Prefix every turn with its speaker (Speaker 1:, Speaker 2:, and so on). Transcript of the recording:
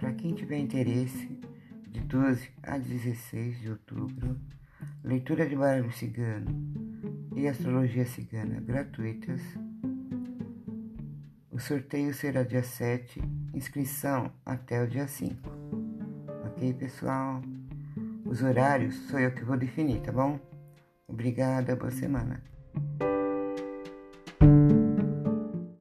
Speaker 1: Para quem tiver interesse, de 12 a 16 de outubro, leitura de baralho cigano e astrologia cigana gratuitas. O sorteio será dia 7, inscrição até o dia 5. Ok, pessoal? Os horários sou eu que vou definir, tá bom? Obrigada, boa semana.